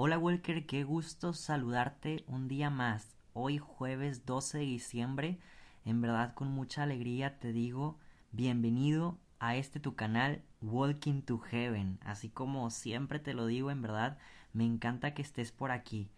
Hola Walker, qué gusto saludarte un día más. Hoy jueves 12 de diciembre, en verdad con mucha alegría te digo bienvenido a este tu canal Walking to Heaven. Así como siempre te lo digo, en verdad me encanta que estés por aquí.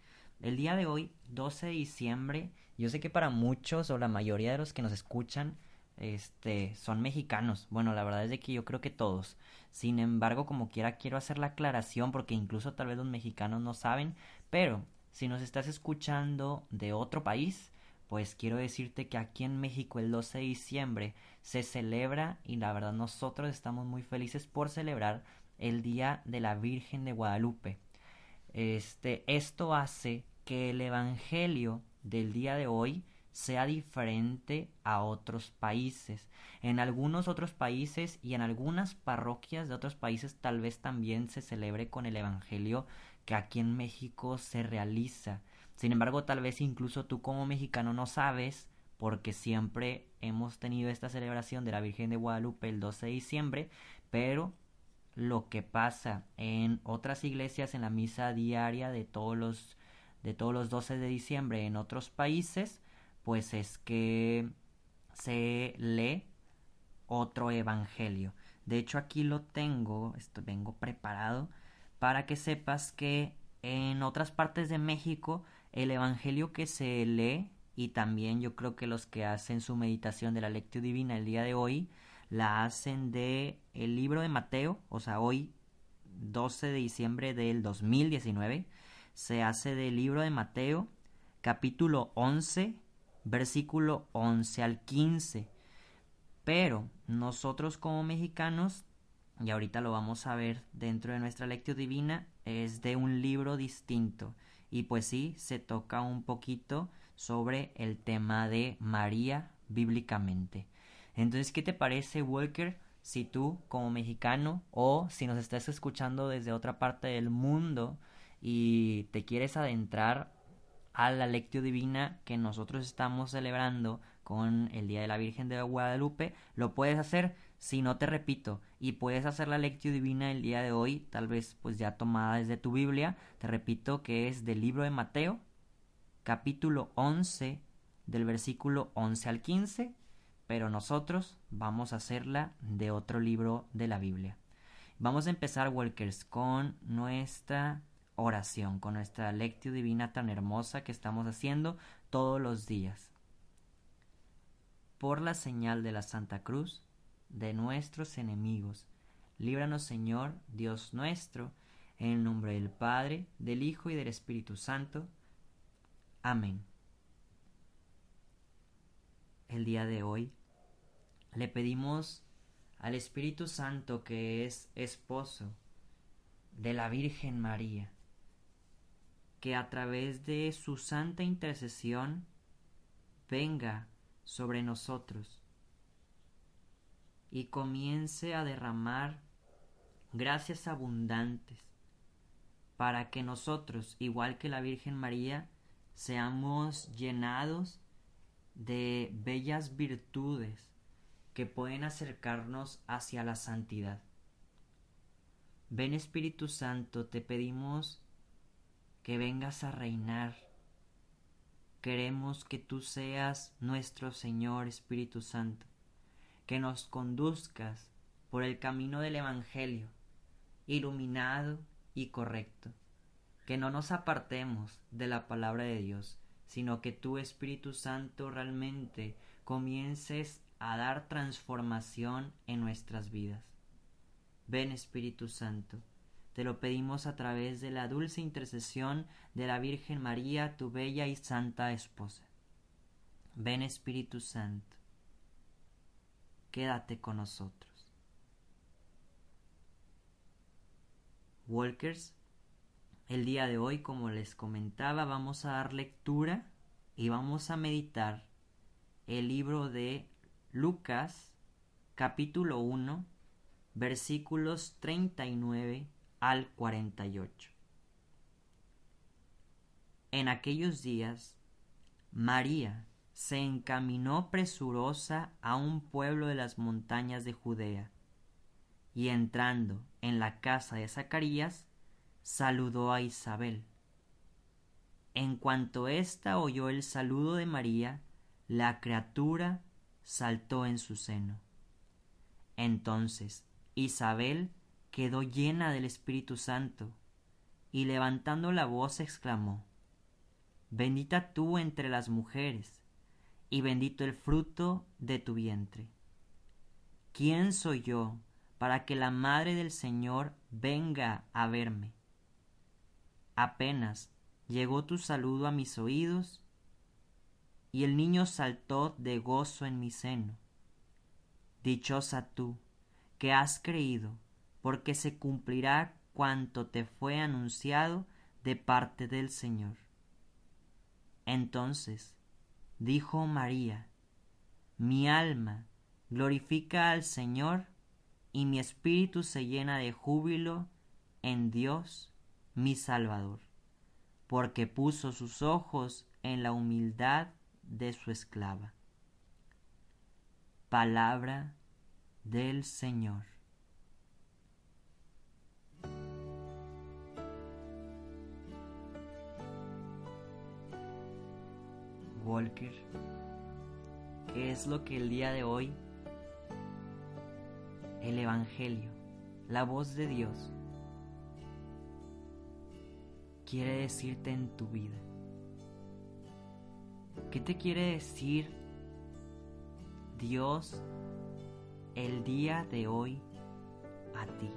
El día de hoy, 12 de diciembre, yo sé que para muchos o la mayoría de los que nos escuchan este, son mexicanos. Bueno, la verdad es de que yo creo que todos. Sin embargo, como quiera, quiero hacer la aclaración porque incluso tal vez los mexicanos no saben, pero si nos estás escuchando de otro país, pues quiero decirte que aquí en México el 12 de diciembre se celebra y la verdad nosotros estamos muy felices por celebrar el Día de la Virgen de Guadalupe. Este, esto hace que el Evangelio del día de hoy sea diferente a otros países. En algunos otros países y en algunas parroquias de otros países tal vez también se celebre con el Evangelio que aquí en México se realiza. Sin embargo, tal vez incluso tú como mexicano no sabes porque siempre hemos tenido esta celebración de la Virgen de Guadalupe el 12 de diciembre, pero lo que pasa en otras iglesias en la misa diaria de todos los de todos los 12 de diciembre en otros países pues es que se lee otro evangelio. De hecho aquí lo tengo, esto vengo preparado para que sepas que en otras partes de México el evangelio que se lee y también yo creo que los que hacen su meditación de la lectura divina el día de hoy la hacen de el libro de Mateo, o sea, hoy 12 de diciembre del 2019 se hace del libro de Mateo capítulo 11 versículo 11 al 15. Pero nosotros como mexicanos, y ahorita lo vamos a ver dentro de nuestra lectura divina, es de un libro distinto. Y pues sí, se toca un poquito sobre el tema de María bíblicamente. Entonces, ¿qué te parece, Walker? Si tú, como mexicano, o si nos estás escuchando desde otra parte del mundo y te quieres adentrar a la lectio divina que nosotros estamos celebrando con el Día de la Virgen de Guadalupe, lo puedes hacer si no te repito y puedes hacer la lectio divina el día de hoy, tal vez pues ya tomada desde tu Biblia, te repito que es del libro de Mateo, capítulo 11, del versículo 11 al 15, pero nosotros vamos a hacerla de otro libro de la Biblia. Vamos a empezar, Walkers, con nuestra oración, con nuestra lectio divina tan hermosa que estamos haciendo todos los días. Por la señal de la Santa Cruz, de nuestros enemigos, líbranos Señor, Dios nuestro, en el nombre del Padre, del Hijo y del Espíritu Santo. Amén. El día de hoy le pedimos al Espíritu Santo que es esposo de la Virgen María, que a través de su santa intercesión venga sobre nosotros y comience a derramar gracias abundantes para que nosotros, igual que la Virgen María, seamos llenados de bellas virtudes que pueden acercarnos hacia la santidad. Ven Espíritu Santo, te pedimos que vengas a reinar. Queremos que tú seas nuestro Señor Espíritu Santo, que nos conduzcas por el camino del Evangelio, iluminado y correcto, que no nos apartemos de la palabra de Dios, sino que tú Espíritu Santo realmente comiences a dar transformación en nuestras vidas. Ven Espíritu Santo, te lo pedimos a través de la dulce intercesión de la Virgen María, tu bella y santa esposa. Ven Espíritu Santo, quédate con nosotros. Walkers, El día de hoy, como les comentaba, vamos a dar lectura y vamos a meditar el libro de Lucas, capítulo 1, versículos 39 al 48. En aquellos días, María se encaminó presurosa a un pueblo de las montañas de Judea, y entrando en la casa de Zacarías, saludó a Isabel. En cuanto ésta oyó el saludo de María, la criatura saltó en su seno. Entonces Isabel quedó llena del Espíritu Santo, y levantando la voz exclamó, Bendita tú entre las mujeres, y bendito el fruto de tu vientre. ¿Quién soy yo para que la Madre del Señor venga a verme? Apenas llegó tu saludo a mis oídos, y el niño saltó de gozo en mi seno. Dichosa tú, que has creído, porque se cumplirá cuanto te fue anunciado de parte del Señor. Entonces dijo María, mi alma glorifica al Señor, y mi espíritu se llena de júbilo en Dios mi Salvador, porque puso sus ojos en la humildad de su esclava. Palabra del Señor. Walker, ¿qué es lo que el día de hoy el Evangelio, la voz de Dios, quiere decirte en tu vida? ¿Qué te quiere decir Dios el día de hoy a ti?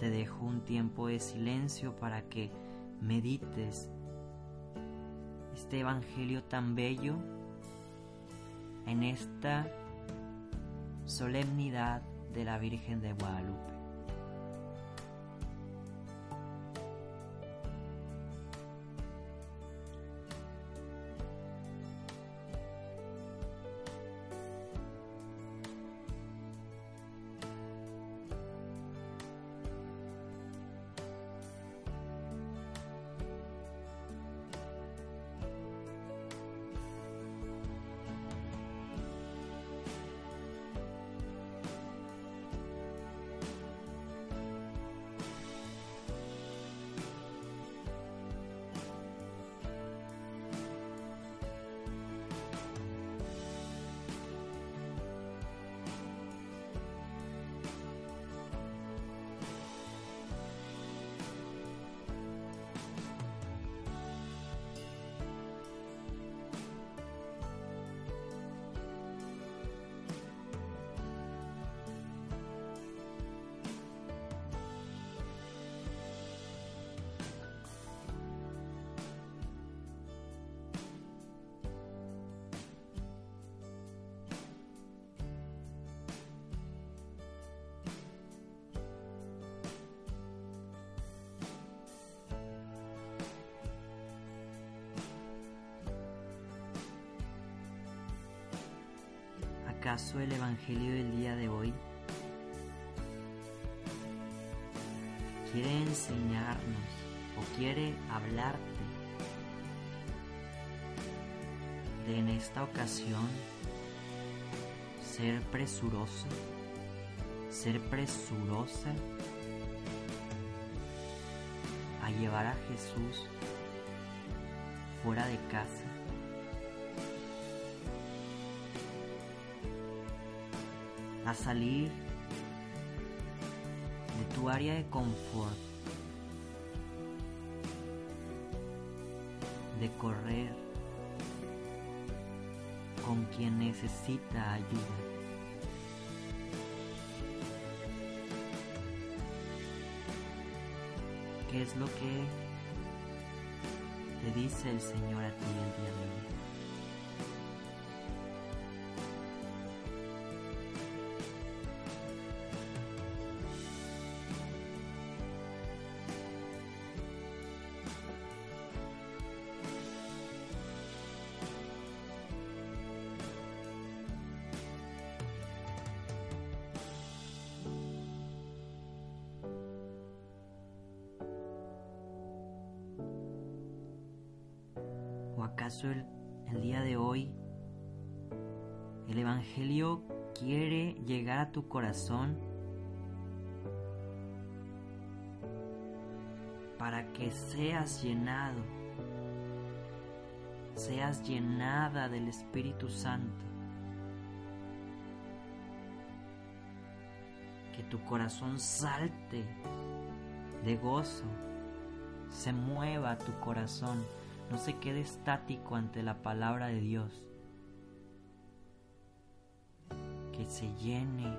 Te dejo un tiempo de silencio para que medites este Evangelio tan bello en esta solemnidad de la Virgen de Guadalupe. ¿Acaso el Evangelio del día de hoy quiere enseñarnos o quiere hablarte de en esta ocasión ser presuroso, ser presurosa a llevar a Jesús fuera de casa? Salir de tu área de confort, de correr con quien necesita ayuda. ¿Qué es lo que te dice el Señor a ti el día de hoy? El, el día de hoy el Evangelio quiere llegar a tu corazón para que seas llenado, seas llenada del Espíritu Santo. Que tu corazón salte de gozo, se mueva tu corazón, no se quede estático ante la palabra de Dios. Que se llene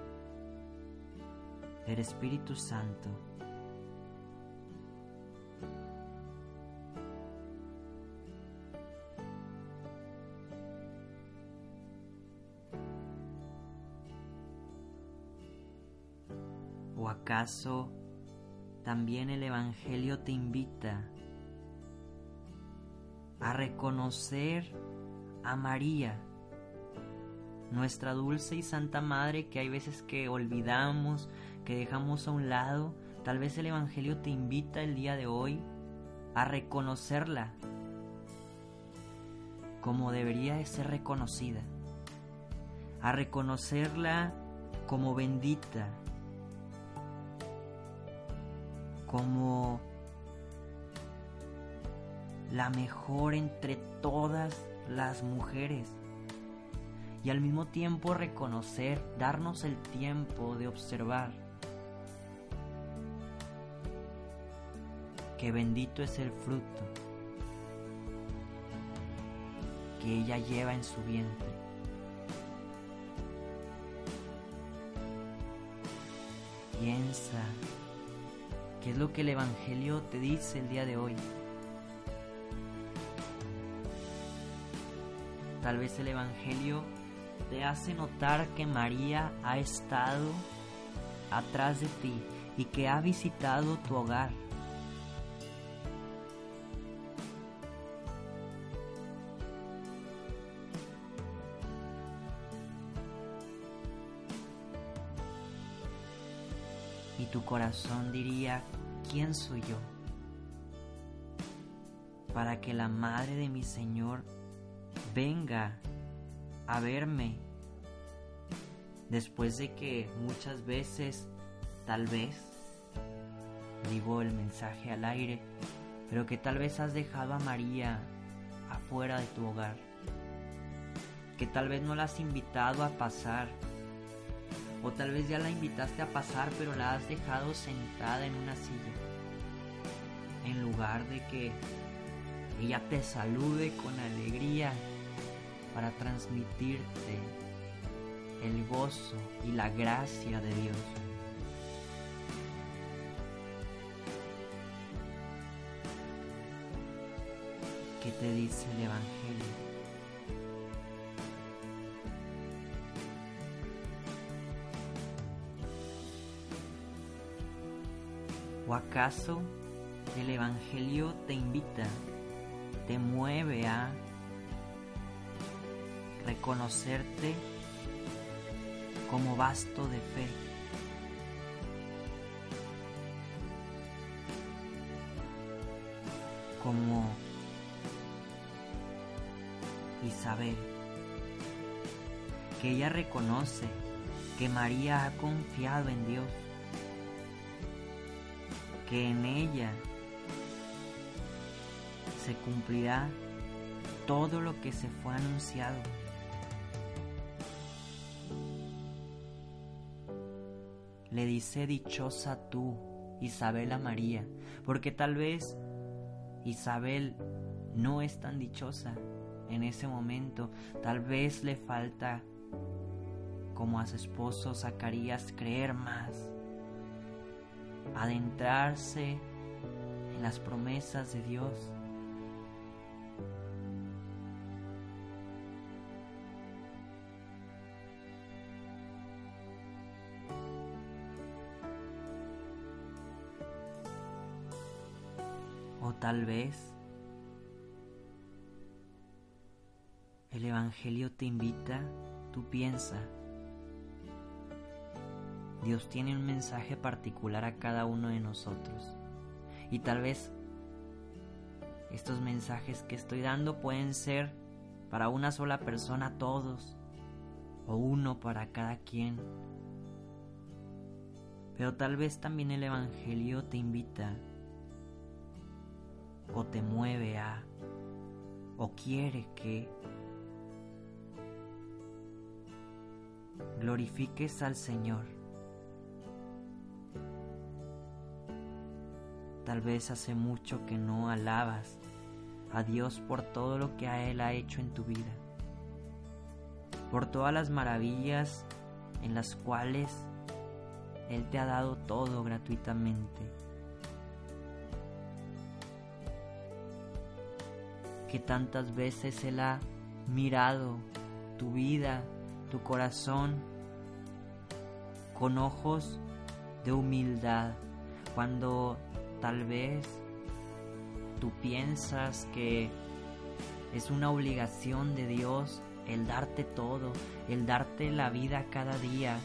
del Espíritu Santo. ¿O acaso también el Evangelio te invita a reconocer a María, nuestra dulce y santa Madre que hay veces que olvidamos, que dejamos a un lado? Tal vez el Evangelio te invita el día de hoy a reconocerla como debería de ser reconocida, a reconocerla como bendita, como la mejor entre todas las mujeres. Y al mismo tiempo reconocer, darnos el tiempo de observar que bendito es el fruto que ella lleva en su vientre. Piensa ¿Qué es lo que el Evangelio te dice el día de hoy? Tal vez el Evangelio te hace notar que María ha estado atrás de ti y que ha visitado tu hogar. Y tu corazón diría, ¿quién soy yo? Para que la madre de mi Señor venga a verme después de que muchas veces, tal vez, digo el mensaje al aire, pero que tal vez has dejado a María afuera de tu hogar, que tal vez no la has invitado a pasar o tal vez ya la invitaste a pasar pero la has dejado sentada en una silla. En lugar de que ella te salude con alegría para transmitirte el gozo y la gracia de Dios. ¿Qué te dice el Evangelio? ¿O acaso el Evangelio te invita, te mueve a reconocerte como vasto de fe? Como Isabel, que ella reconoce que María ha confiado en Dios que en ella se cumplirá todo lo que se fue anunciado. Le dice dichosa tú, Isabela María, porque tal vez Isabel no es tan dichosa en ese momento, tal vez le falta como a su esposo Zacarías creer más adentrarse en las promesas de Dios. Tal vez el Evangelio te invita, tú piensa, Dios tiene un mensaje particular a cada uno de nosotros. Y tal vez Estos mensajes que estoy dando pueden ser para una sola persona todos o uno para cada quien. Pero tal vez también el Evangelio te invita o te mueve a o quiere que glorifiques al Señor. Tal vez hace mucho que no alabas a Dios por todo lo que a Él ha hecho en tu vida, por todas las maravillas en las cuales Él te ha dado todo gratuitamente. Que tantas veces Él ha mirado tu vida, tu corazón, con ojos de humildad, cuando tal vez tú piensas que es una obligación de Dios el darte todo, el darte la vida cada día,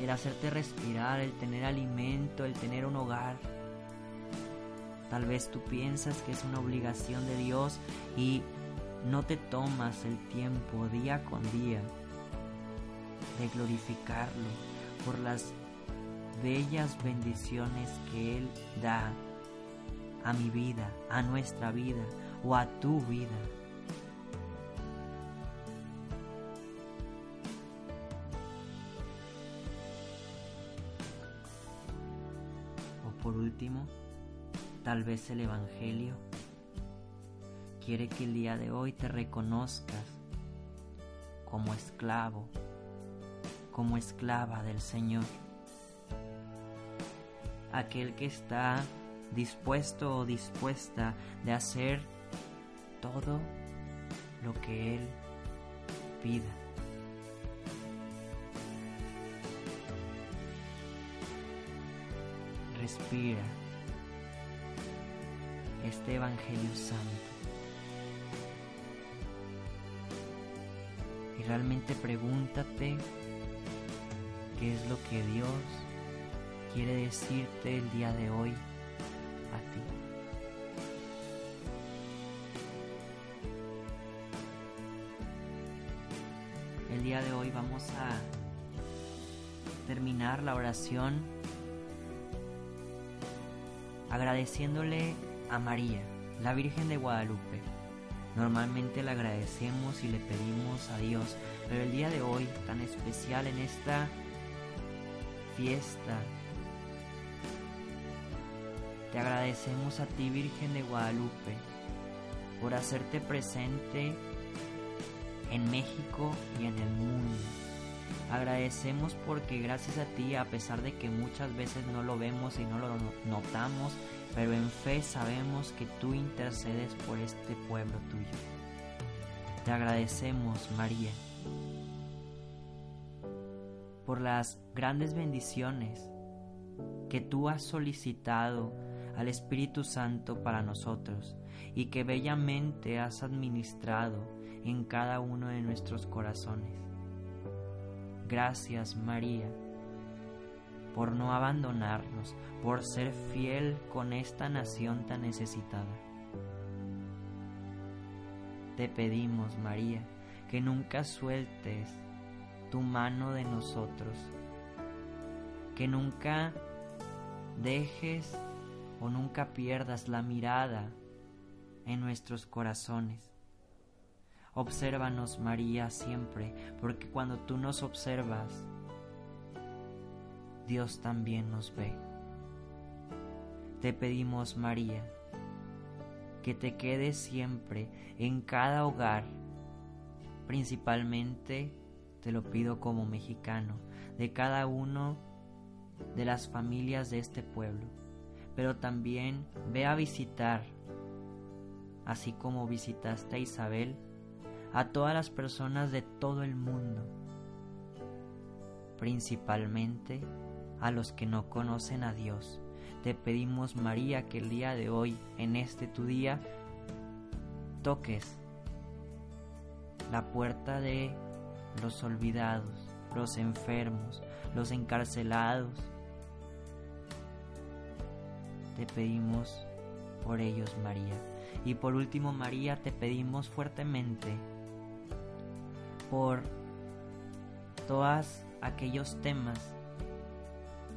el hacerte respirar, el tener alimento, el tener un hogar. Tal vez tú piensas que es una obligación de Dios y no te tomas el tiempo día con día de glorificarlo por las bellas bendiciones que Él da a mi vida, a nuestra vida o a tu vida. O por último, tal vez el Evangelio quiere que el día de hoy te reconozcas como esclavo, como esclava del Señor. Aquel que está dispuesto o dispuesta de hacer todo lo que Él pida. Respira este Evangelio Santo y realmente pregúntate qué es lo que Dios quiere decirte el día de hoy a ti. El día de hoy vamos a terminar la oración agradeciéndole a María, la Virgen de Guadalupe. Normalmente le agradecemos y le pedimos a Dios, pero el día de hoy, tan especial en esta fiesta te agradecemos a ti, Virgen de Guadalupe, por hacerte presente en México y en el mundo. Agradecemos porque gracias a ti, a pesar de que muchas veces no lo vemos y no lo notamos, pero en fe sabemos que tú intercedes por este pueblo tuyo. Te agradecemos, María, por las grandes bendiciones que tú has solicitado al Espíritu Santo para nosotros y que bellamente has administrado en cada uno de nuestros corazones. Gracias María por no abandonarnos, por ser fiel con esta nación tan necesitada. Te pedimos, María, que nunca sueltes tu mano de nosotros, que nunca dejes o nunca pierdas la mirada en nuestros corazones. Obsérvanos, María, siempre, porque cuando tú nos observas, Dios también nos ve. Te pedimos, María, que te quedes siempre en cada hogar, principalmente te lo pido como mexicano, de cada uno de las familias de este pueblo. Pero también ve a visitar, así como visitaste a Isabel, a todas las personas de todo el mundo, principalmente a los que no conocen a Dios. Te pedimos, María, que el día de hoy, en este tu día, toques la puerta de los olvidados, los enfermos, los encarcelados, te pedimos por ellos, María. Y por último, María, te pedimos fuertemente por todos aquellos temas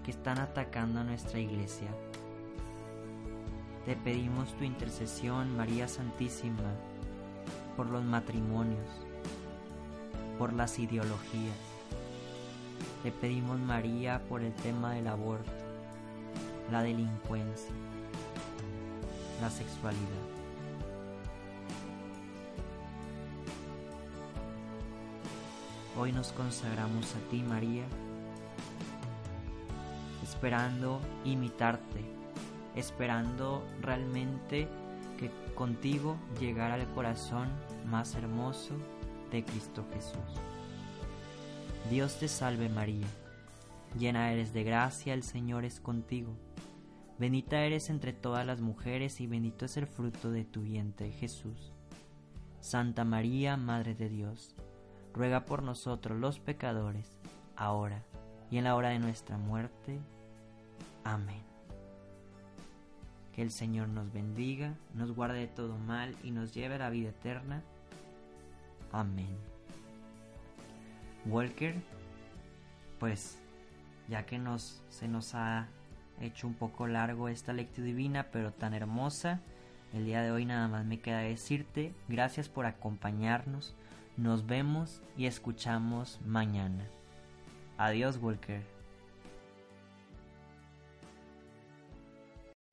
que están atacando a nuestra iglesia. Te pedimos tu intercesión, María Santísima, por los matrimonios, por las ideologías. Te pedimos, María, por el tema del aborto, la delincuencia, la sexualidad. Hoy nos consagramos a ti, María, esperando imitarte, esperando realmente que contigo llegar al corazón más hermoso de Cristo Jesús. Dios te salve María, llena eres de gracia, el Señor es contigo. Bendita eres entre todas las mujeres y bendito es el fruto de tu vientre Jesús. Santa María, Madre de Dios, ruega por nosotros los pecadores, ahora y en la hora de nuestra muerte. Amén. Que el Señor nos bendiga, nos guarde de todo mal y nos lleve a la vida eterna. Amén. Walker, pues ya que nos, se nos ha hecho un poco largo esta lectura divina, pero tan hermosa, el día de hoy nada más me queda decirte gracias por acompañarnos nos vemos y escuchamos mañana. Adiós, Walker.